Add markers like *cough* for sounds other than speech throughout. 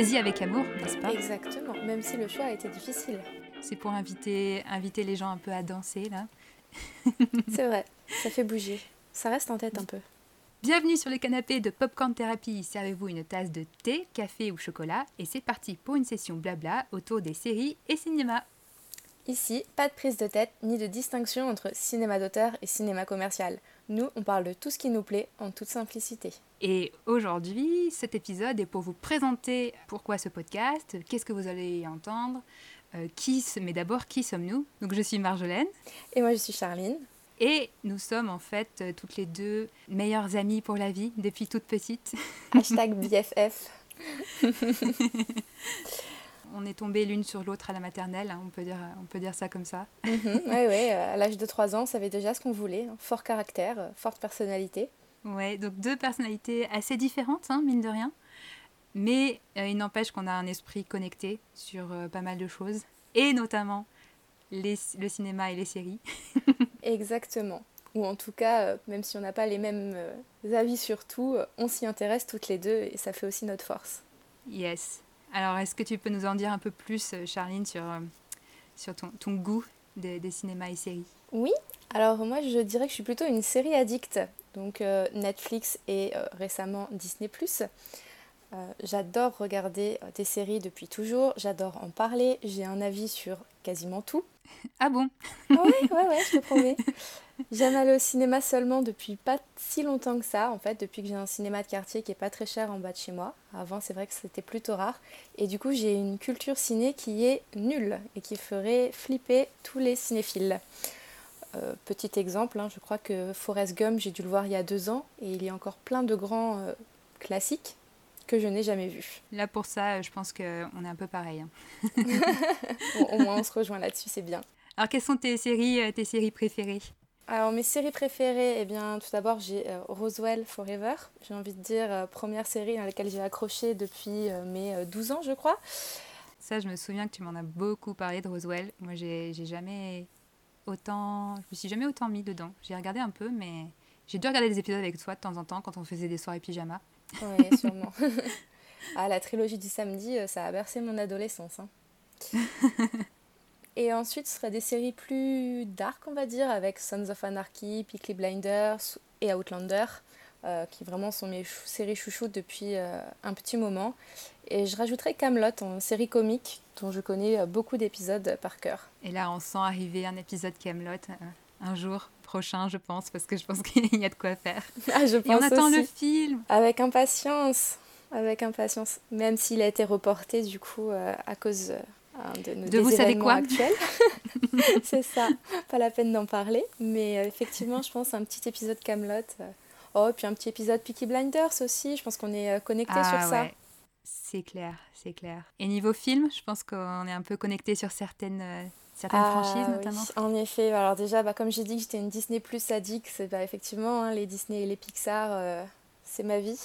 choisi avec amour, n'est-ce pas? Exactement, même si le choix a été difficile. C'est pour inviter, inviter les gens un peu à danser, là. *laughs* C'est vrai, ça fait bouger. Ça reste en tête un peu. Bienvenue sur le canapé de Popcorn Therapy. Servez-vous une tasse de thé, café ou chocolat et c'est parti pour une session blabla autour des séries et cinéma. Ici, pas de prise de tête ni de distinction entre cinéma d'auteur et cinéma commercial. Nous, on parle de tout ce qui nous plaît en toute simplicité. Et aujourd'hui, cet épisode est pour vous présenter pourquoi ce podcast, qu'est-ce que vous allez y entendre, euh, qui, mais d'abord qui sommes-nous? Donc je suis Marjolaine. Et moi je suis Charline. Et nous sommes en fait euh, toutes les deux meilleures amies pour la vie depuis toute petite. *laughs* Hashtag BFF. *laughs* on est tombées l'une sur l'autre à la maternelle, hein, on, peut dire, on peut dire ça comme ça. oui, mhm. oui, à l'âge de 3 ans, on savait déjà ce qu'on voulait. Hein. Fort caractère, euh, forte personnalité. Ouais, donc deux personnalités assez différentes, hein, mine de rien. Mais euh, il n'empêche qu'on a un esprit connecté sur euh, pas mal de choses, et notamment les, le cinéma et les séries. *laughs* Exactement. Ou en tout cas, même si on n'a pas les mêmes avis sur tout, on s'y intéresse toutes les deux et ça fait aussi notre force. Yes. Alors, est-ce que tu peux nous en dire un peu plus, euh, Charline, sur, euh, sur ton, ton goût des, cinémas et séries? Oui, alors moi je dirais que je suis plutôt une série addict, donc euh, Netflix et récemment Disney ⁇ J'adore regarder des séries depuis toujours, j'adore en parler, j'ai un avis sur quasiment tout. Ah bon? Oui, ouais, ouais, je te promets. J'aime aller au cinéma seulement depuis pas si longtemps que ça, en fait, depuis que j'ai un cinéma de quartier qui est pas très cher en bas de chez moi. Avant, c'est vrai que c'était plutôt rare. Et du coup, j'ai une culture ciné qui est nulle et qui ferait flipper tous les cinéphiles. Euh, petit exemple, hein, je crois que Forrest Gump, j'ai dû le voir il y a deux ans et il y a encore plein de grands euh, classiques que je n'ai jamais vus. Là, pour ça, je pense qu'on est un peu pareil. Hein. *laughs* au moins, on se rejoint là-dessus, c'est bien. Alors, quelles sont tes séries, euh, tes séries préférées? Alors mes séries préférées, eh bien tout d'abord j'ai euh, Roswell Forever. J'ai envie de dire euh, première série dans laquelle j'ai accroché depuis euh, mes 12 ans je crois. Ça je me souviens que tu m'en as beaucoup parlé de Roswell. Moi j'ai jamais autant, je me suis jamais autant mis dedans. J'ai regardé un peu mais j'ai dû regarder des épisodes avec toi de temps en temps quand on faisait des soirées pyjama. Oui sûrement. *laughs* ah la trilogie du samedi ça a bercé mon adolescence. Hein. *laughs* Et ensuite, ce serait des séries plus dark, on va dire, avec Sons of Anarchy, Peaky Blinders et Outlander, euh, qui vraiment sont mes séries chouchoutes depuis euh, un petit moment. Et je rajouterais Camelot en série comique, dont je connais euh, beaucoup d'épisodes par cœur. Et là, on sent arriver un épisode Camelot un jour prochain, je pense, parce que je pense *laughs* qu'il y a de quoi faire. Ah, je pense et on attend le film. Avec impatience, avec impatience, même s'il a été reporté du coup à cause Hein, de, vous savez quoi *laughs* actuels. *laughs* c'est ça, pas la peine d'en parler. Mais euh, effectivement, je pense un petit épisode Camelot. Euh, oh, puis un petit épisode Peaky Blinders aussi. Je pense qu'on est euh, connecté sur ah ça. C'est clair, c'est clair. Et niveau film, je pense qu'on est un peu connecté sur certaines, certaines ah franchises notamment. en effet, alors déjà, bah, comme j'ai dit que j'étais une Disney Plus addict, c'est bah, effectivement hein, les Disney et les Pixar, c'est ma vie.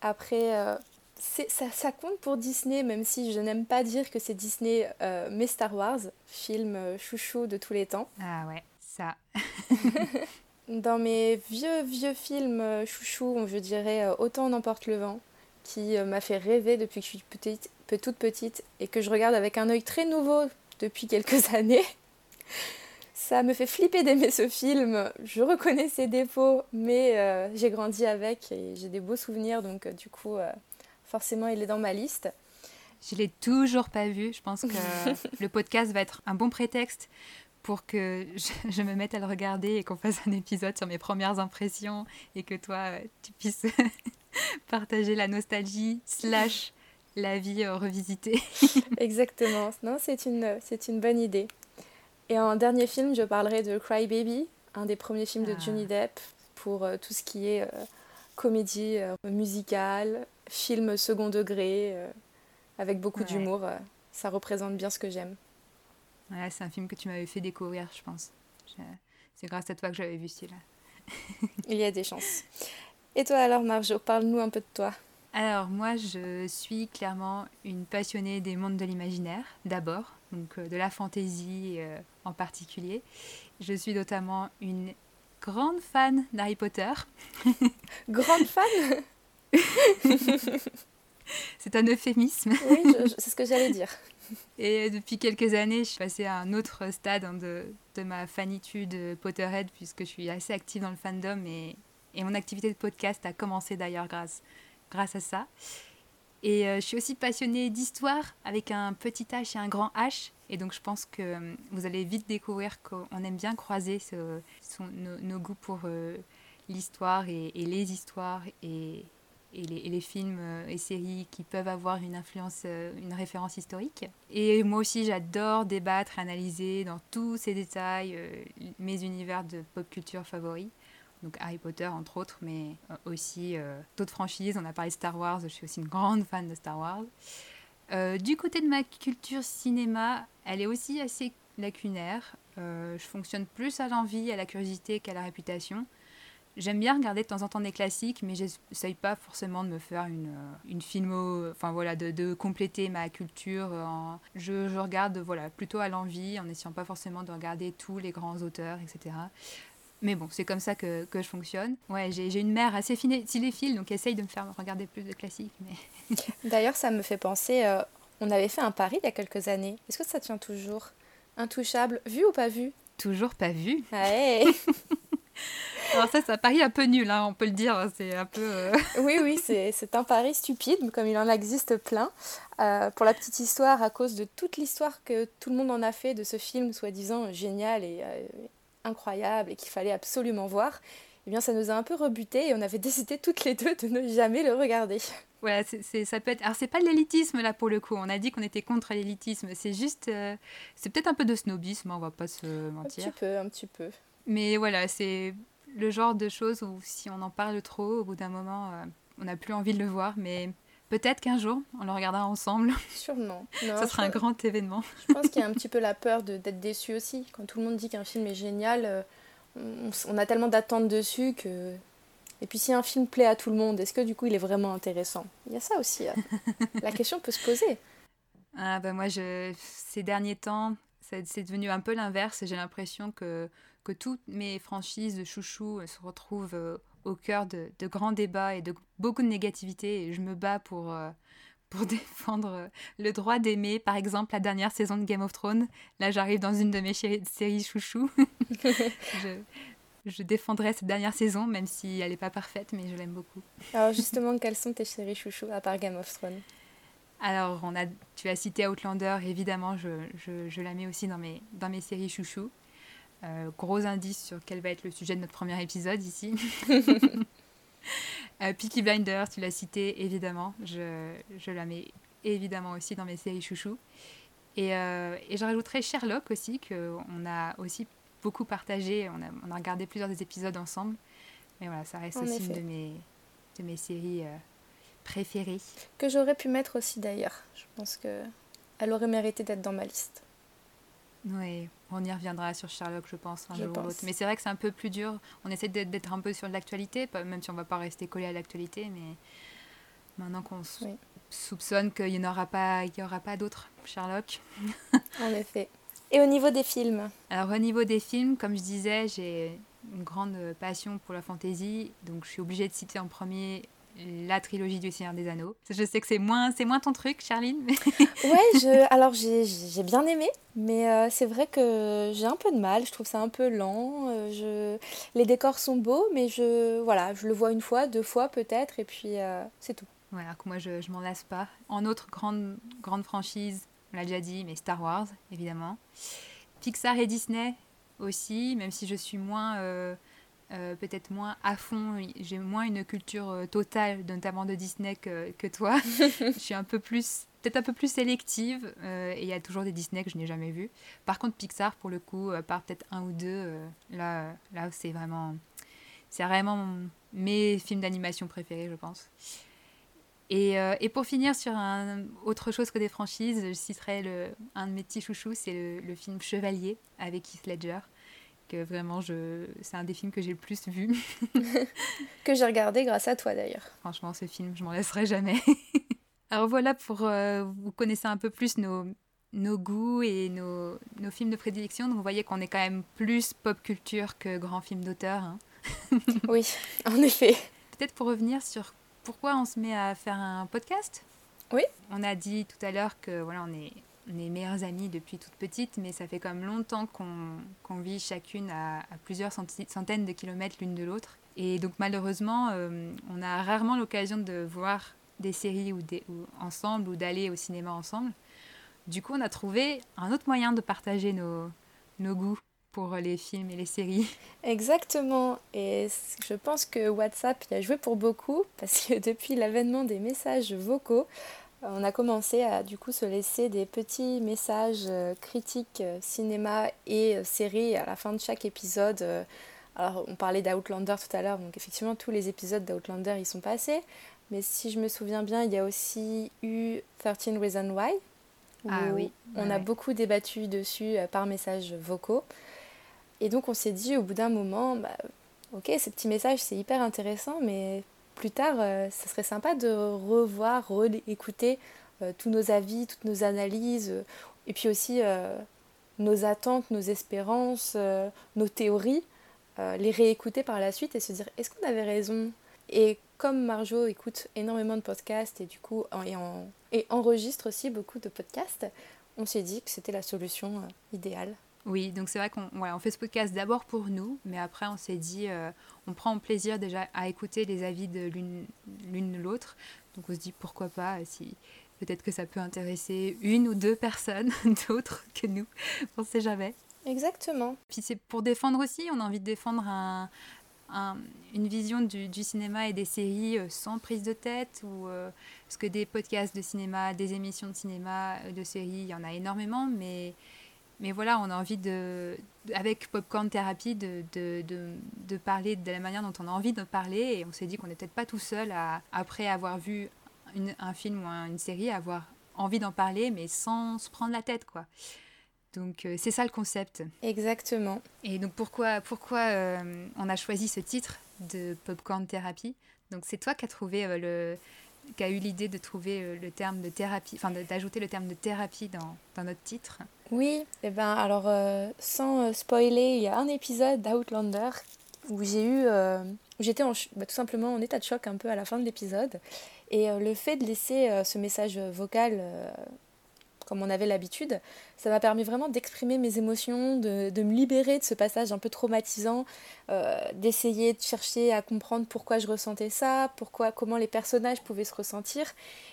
Après, ça, ça, compte pour Disney, même si je n'aime pas dire que c'est Disney, euh, mais Star Wars, film euh, chouchou de tous les temps. Ah ouais, ça. *laughs* Dans mes vieux, vieux films euh, chouchou, je dirais Autant n'emporte le vent, qui m'a fait rêver depuis que je suis petite, toute petite et que je regarde avec un œil très nouveau depuis quelques *laughs* années. Ça me fait flipper d'aimer ce film. Je reconnais ses défauts, mais j'ai grandi avec et j'ai des beaux souvenirs, donc du coup, forcément il est dans ma liste. Je l'ai toujours pas vu. Je pense que *laughs* le podcast va être un bon prétexte pour que *laughs* je, me mette à le regarder et qu'on fasse un épisode sur mes premières impressions et que toi, euh, tu puisses *laughs* partager la nostalgie slash la vie euh, revisitée. *laughs* Exactement. Non, c'est une, c'est une bonne idée. Et en dernier film, je parlerai de Cry Baby, un des premiers films de ah. Johnny Depp pour euh, tout ce qui est comédie musicale, film second degré, euh, avec beaucoup d'humour. Euh, ça représente bien ce que j'aime. C'est un film que tu m'avais fait découvrir, je pense. C'est grâce à toi que j'avais vu celui-là. *laughs* Il y a des chances. Et toi alors, Marjo, parle-nous un peu de toi. Alors, moi, je suis clairement une passionnée des mondes de l'imaginaire, d'abord, donc euh, de la fantaisie en particulier. Je suis notamment une grande fan d'Harry Potter. *laughs* grande fan? *laughs* C'est un euphémisme. Oui, c'est ce que j'allais dire. *laughs* Et depuis quelques années, je suis passée à un autre stade hein, de, de, ma fanitude Potterhead, puisque je suis assez active dans le fandom et, et mon activité de podcast a commencé d'ailleurs grâce, grâce à ça. Et euh, je suis aussi passionnée d'histoire avec un petit H et un grand H. Et donc je pense que euh, vous allez vite découvrir qu'on aime bien croiser nos, goûts pour euh, l'histoire et, les histoires et les, films et séries qui peuvent avoir une influence, une référence historique. Et moi aussi j'adore débattre, analyser dans tous ces détails mes univers de pop culture favoris donc Harry Potter entre autres, mais euh, aussi euh, d'autres franchises. On a parlé de Star Wars, je suis aussi une grande fan de Star Wars. Euh, du côté de ma culture cinéma, elle est aussi assez lacunaire. je fonctionne plus à l'envie, à la curiosité qu'à la réputation. J'aime bien regarder de temps en temps des classiques, mais j'essaye pas forcément de me faire une, une filmo, enfin voilà, de, de compléter ma culture. je, je, regarde voilà, plutôt à l'envie, en essayant pas forcément de regarder tous les grands auteurs, etc. Mais bon, c'est comme ça que, que, je fonctionne. Ouais, j'ai une mère assez cinéphile, donc essaye de me faire regarder plus de classiques. Mais... *laughs* D'ailleurs, ça me fait penser, euh, on avait fait un pari il y a quelques années. Est-ce que ça tient toujours? Intouchable, vu ou pas vu? Toujours pas vu. Ouais. *laughs* Alors ça, c'est un pari un peu nul, hein, on peut le dire. C'est un peu. Euh, *laughs* oui, oui, c'est un pari stupide, comme il en existe plein. Euh, pour la petite histoire, à cause de toute l'histoire que tout le monde en a fait de ce film soi-disant génial et incroyable et qu'il fallait absolument voir, eh bien ça nous a un peu rebuté et on avait *laughs* décidé toutes les deux de ne jamais le regarder. Ouais, c'est, ça peut être. Alors c'est pas de l'élitisme là pour le coup. On a dit qu'on était contre l'élitisme. C'est juste, euh, c'est peut-être un peu de snobisme. Hein, on va pas se mentir. Un petit peu, un petit peu. Mais voilà, c'est le genre de choses où si on en parle trop, au bout d'un moment, euh, on n'a plus envie de le voir. Mais Peut-être qu'un jour, on le regardera ensemble. *laughs* Sûrement. Ça sera un grand événement. je pense qu'il y a un petit peu la peur d'être déçu aussi. Quand tout le monde dit qu'un film est génial, euh, on, a tellement d'attentes dessus que... Et puis si un film plaît à tout le monde, est-ce que du coup il est vraiment intéressant? Il y a ça aussi. Hein. *laughs* la question peut se poser. Ah bah moi, je... ces derniers temps, c'est devenu un peu l'inverse. J'ai l'impression que, que toutes mes franchises de chouchou se retrouvent euh, au cœur de, grands débats et de beaucoup de négativité. Et je me bats pour, euh, pour *laughs* défendre le droit d'aimer. Par exemple, la dernière saison de Game of Thrones. Là, j'arrive dans une de mes séries chouchou. *laughs* je, je défendrai cette dernière saison, même si elle n'est pas parfaite, mais je l'aime beaucoup. Alors justement, quelles sont tes séries chouchou à part Game of Thrones? Alors, on a, tu as cité Outlander, évidemment, je, je, je, la mets aussi dans mes, dans mes séries chouchou. Euh, gros indice sur quel va être le sujet de notre premier épisode ici. *laughs* euh, Peaky Blinders, tu l'as cité, évidemment. Je, je, la mets évidemment aussi dans mes séries chouchou. Et, euh, et je rajouterai Sherlock aussi, qu'on a aussi beaucoup partagé. On a, on a, regardé plusieurs des épisodes ensemble. Mais voilà, ça reste aussi une de mes, de mes séries euh, préférées. Que j'aurais pu mettre aussi d'ailleurs. Je pense qu'elle aurait mérité d'être dans ma liste. Oui, on y reviendra sur Sherlock, je pense, un jour ou l'autre. Mais c'est vrai que c'est un peu plus dur. On essaie d'être un peu sur l'actualité, même si on ne va pas rester collé à l'actualité. Mais maintenant qu'on soupçonne qu'il n'y aura pas, il y aura pas d'autres Sherlock. *laughs* en effet. Et au niveau des films? Alors, au niveau des films, comme je disais, j'ai une grande passion pour la fantasy. Donc, je suis obligée de citer en premier la trilogie du Seigneur des Anneaux. Je sais que c'est moins, c'est moins ton truc, Charline. *laughs* ouais, je, *laughs* alors j'ai, bien aimé, mais euh, c'est vrai que j'ai un peu de mal. Je trouve ça un peu lent. Euh, je... Les décors sont beaux, mais je, voilà, je le vois une fois, deux fois peut-être, et puis euh, c'est tout. Voilà, que moi je, je m'en lasse pas. En autre grande, grande franchise, on l'a déjà dit, mais Star Wars, évidemment. Pixar et Disney aussi, même si je suis moins euh, peut-être moins à fond, j'ai moins une culture euh, totale, notamment de Disney que, que toi. *laughs* je suis un peu plus, peut-être un peu plus sélective, euh, et il y a toujours des Disney que je n'ai jamais vus. Par contre, Pixar, pour le coup, à part peut-être un ou deux, là, là c'est vraiment, c'est vraiment mes films d'animation préférés, je pense. Et, et, pour finir sur un, autre chose que des franchises, je citerai le, un de mes petits chouchous, c'est le, le, film Chevalier avec Heath Ledger vraiment, je... c'est un des films que j'ai le plus vu. *laughs* que j'ai regardé grâce à toi d'ailleurs. Franchement, ce film, je m'en laisserai jamais. *laughs* Alors voilà, pour euh, vous connaissez un peu plus nos, nos goûts et nos, nos, films de prédilection. Donc vous voyez qu'on est quand même plus pop culture que grand film d'auteur. Hein. *laughs* oui, en effet. Peut-être pour revenir sur pourquoi on se met à faire un podcast? Oui. On a dit tout à l'heure que voilà, on est, on est meilleures amies depuis toute petite, mais ça fait quand même longtemps qu'on vit chacune à, plusieurs centaines de kilomètres l'une de l'autre. Et donc malheureusement, euh, on a rarement l'occasion de voir des séries ou ensemble ou d'aller au cinéma ensemble. Du coup, on a trouvé un autre moyen de partager nos, nos goûts pour les films et les séries. Exactement. Et je pense que WhatsApp y a joué pour beaucoup parce que depuis l'avènement des messages vocaux, on a commencé à du coup se laisser des petits messages euh, critiques euh, cinéma et euh, séries à la fin de chaque épisode. Alors on parlait d'Outlander tout à l'heure, donc effectivement tous les épisodes d'Outlander y sont passés. Mais si je me souviens bien, il y a aussi eu 13 Reasons Why. ah oui. On a beaucoup débattu dessus par messages vocaux. Et donc on s'est dit au bout d'un moment, bah, ok, ces petits messages c'est hyper intéressant, mais plus tard, euh, ça serait sympa de revoir, réécouter euh, tous nos avis, toutes nos analyses, euh, et puis aussi nos attentes, nos espérances, nos théories, les réécouter par la suite et se dire est-ce qu'on avait raison? Et comme Marjo écoute énormément de podcasts et du coup et, et enregistre aussi beaucoup de podcasts, on s'est dit que c'était la solution idéale. Oui, donc c'est vrai qu'on on fait ce podcast d'abord pour nous, mais après on s'est dit, euh, on prend plaisir déjà à écouter les avis de l'une de l'autre. Donc on se dit pourquoi pas, si peut-être que ça peut intéresser une ou deux personnes *laughs* d'autres que nous, on ne sait jamais. Exactement. Puis c'est pour défendre aussi, on a envie de défendre une vision du, cinéma et des séries euh, sans prise de tête, ou euh, parce que des podcasts de cinéma, des émissions de cinéma, de séries, il y en a énormément, mais mais voilà, on a envie de, avec Popcorn Therapy, de, de, de, parler de la manière dont on a envie de parler. Et on s'est dit qu'on n'est peut-être pas tout seul à, après avoir vu un film ou une série, avoir envie d'en parler, mais sans se prendre la tête, quoi. Donc euh, c'est ça le concept. Exactement. Et donc pourquoi, pourquoi euh, on a choisi ce titre de Popcorn Therapy? Donc c'est toi qui as trouvé euh, le qui a eu l'idée de trouver le terme de thérapie, enfin d'ajouter le terme de thérapie dans, dans notre titre? Oui, et eh ben alors euh, sans euh, spoiler, il y a un épisode d'Outlander où j'ai eu, euh, j'étais bah, tout simplement en état de choc un peu à la fin de l'épisode et le fait de laisser ce message vocal comme on avait l'habitude, ça m'a permis vraiment d'exprimer mes émotions, de, de, me libérer de ce passage un peu traumatisant, euh, d'essayer de chercher à comprendre pourquoi je ressentais ça, pourquoi, comment les personnages pouvaient se ressentir.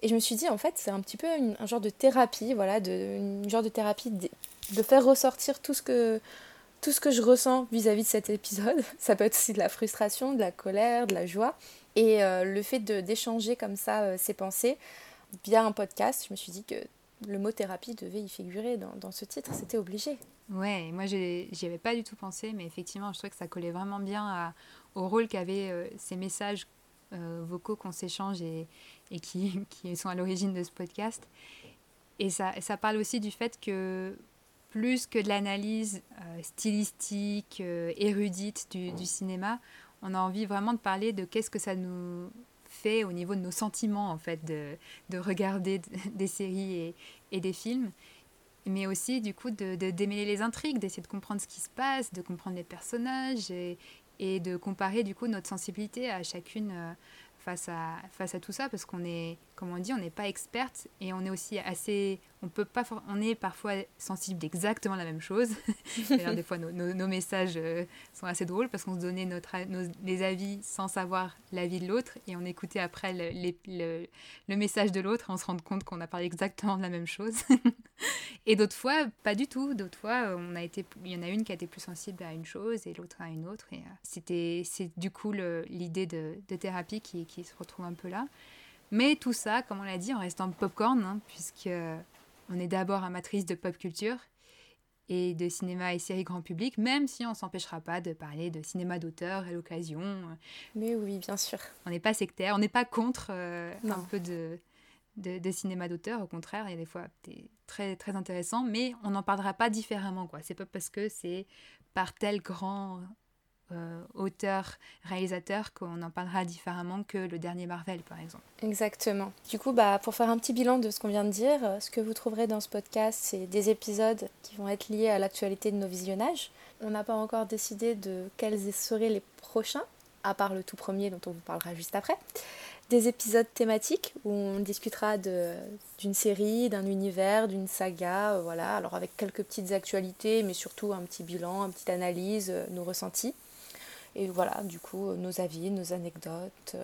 Et je me suis dit, en fait, c'est un petit peu un genre de thérapie, voilà, de, une genre de thérapie de, faire ressortir tout ce que tout ce que je ressens vis-à-vis de cet épisode. *laughs* Ça peut être aussi de la frustration, de la colère, de la joie. Et euh, le fait d'échanger comme ça euh, ses pensées via un podcast, je me suis dit que le mot thérapie devait y figurer dans, ce titre, c'était obligé. Ouais, moi j'y avais pas du tout pensé, mais effectivement, je trouvais que ça collait vraiment bien au rôle qu'avaient euh, ces messages euh, vocaux qu'on s'échange et, et qui, *laughs* qui, sont à l'origine de ce podcast. Et ça, ça parle aussi du fait que plus que de l'analyse euh, stylistique, érudite du, du, cinéma, on a envie vraiment de parler de qu'est-ce que ça nous fait au niveau de nos sentiments, en fait, de, de regarder des séries et, et, des films. Mais aussi, du coup, de, de démêler les intrigues, d'essayer de comprendre ce qui se passe, de comprendre les personnages et, et de comparer, du coup, notre sensibilité à chacune euh, face à, face à tout ça, parce qu'on est, comme on dit, on n'est pas experte et on est aussi assez on peut pas on est parfois sensible d'exactement la même chose. *laughs* D'ailleurs des fois nos, nos, messages euh, sont assez drôles parce qu'on se donnait notre nos, les avis sans savoir l'avis de l'autre et on écoutait après le, le, le, message de l'autre et on se rend compte qu'on a parlé exactement de la même chose. *laughs* Et d'autres fois pas du tout. D'autres fois on a été il y en a une qui a été plus sensible à une chose et l'autre à une autre et euh, c'était c'est du coup l'idée de, de, thérapie qui, qui se retrouve un peu là mais tout ça, comme on l'a dit, en restant popcorn, hein, puisque on est d'abord amatrice de pop culture et de cinéma et séries grand public, même si on s'empêchera pas de parler de cinéma d'auteur à l'occasion. Mais oui, bien sûr. On n'est pas sectaire, on n'est pas contre euh, un peu de, de, cinéma d'auteur, au contraire, il y a des fois très, très intéressant, mais on n'en parlera pas différemment. quoi. C'est pas parce que c'est par tel grand euh, auteur, réalisateur, qu'on en parlera différemment que le dernier Marvel, par exemple. Exactement. Du coup, bah, pour faire un petit bilan de ce qu'on vient de dire, euh, ce que vous trouverez dans ce podcast, c'est des épisodes qui vont être liés à l'actualité de nos visionnages. On n'a pas encore décidé de quels seraient les prochains, à part le tout premier dont on vous parlera juste après. des épisodes thématiques où on discutera d'une série, d'un univers, d'une saga, euh, voilà, alors avec quelques petites actualités, mais surtout un petit bilan, une petite analyse, euh, nos ressentis. Et voilà, du coup, nos avis, nos anecdotes,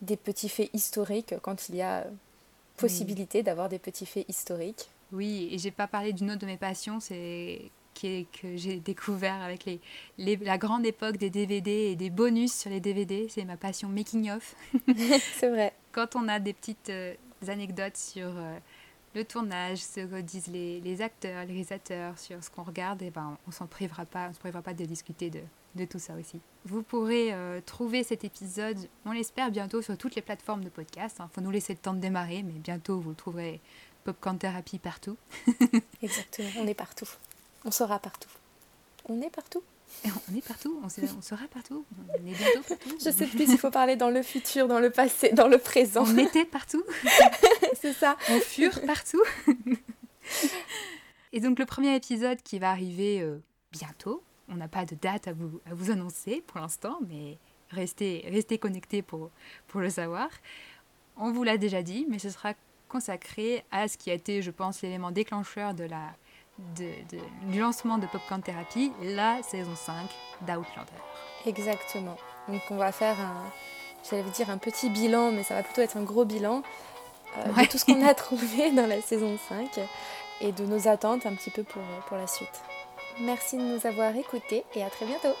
des petits faits historiques quand il y a possibilité d'avoir des petits faits historiques. Oui, et j'ai pas parlé d'une autre de mes passions, c'est que j'ai découvert avec les, les, la grande époque des DVD et des bonus sur les DVD. C'est ma passion making of. *laughs* c'est vrai. Quand on a des petites euh, anecdotes sur euh, le tournage, ce que disent les, les, acteurs, les réalisateurs, sur ce qu'on regarde, et eh ben, on s'en privera pas, on se privera pas de discuter de, de tout ça aussi. Vous pourrez euh, trouver cet épisode, on l'espère bientôt sur toutes les plateformes de podcast. Il hein. faut nous laisser le temps de démarrer, mais bientôt vous le trouverez Popcorn Therapy partout. *laughs* Exactement, on est partout. On sera partout. On est partout. on est partout, on, sera partout, on est bientôt partout. Je sais plus s'il faut parler dans le futur, dans le passé, dans le présent. On était partout. *laughs* C'est ça. On fure partout. Et donc le premier épisode qui va arriver euh, bientôt, on n'a pas de date à vous, à vous annoncer pour l'instant, mais restez, restez connectés pour, pour le savoir. On vous l'a déjà dit, mais ce sera consacré à ce qui a été, je pense, l'élément déclencheur de la, de, du lancement de Popcorn Therapy, la saison 5 d'Outlander. Exactement. Donc on va faire un, j'allais dire un petit bilan, mais ça va plutôt être un gros bilan euh, de tout ce qu'on a *laughs* trouvé dans la saison 5 et de nos attentes un petit peu pour, pour la suite. Merci de nous avoir écoutés et à très bientôt.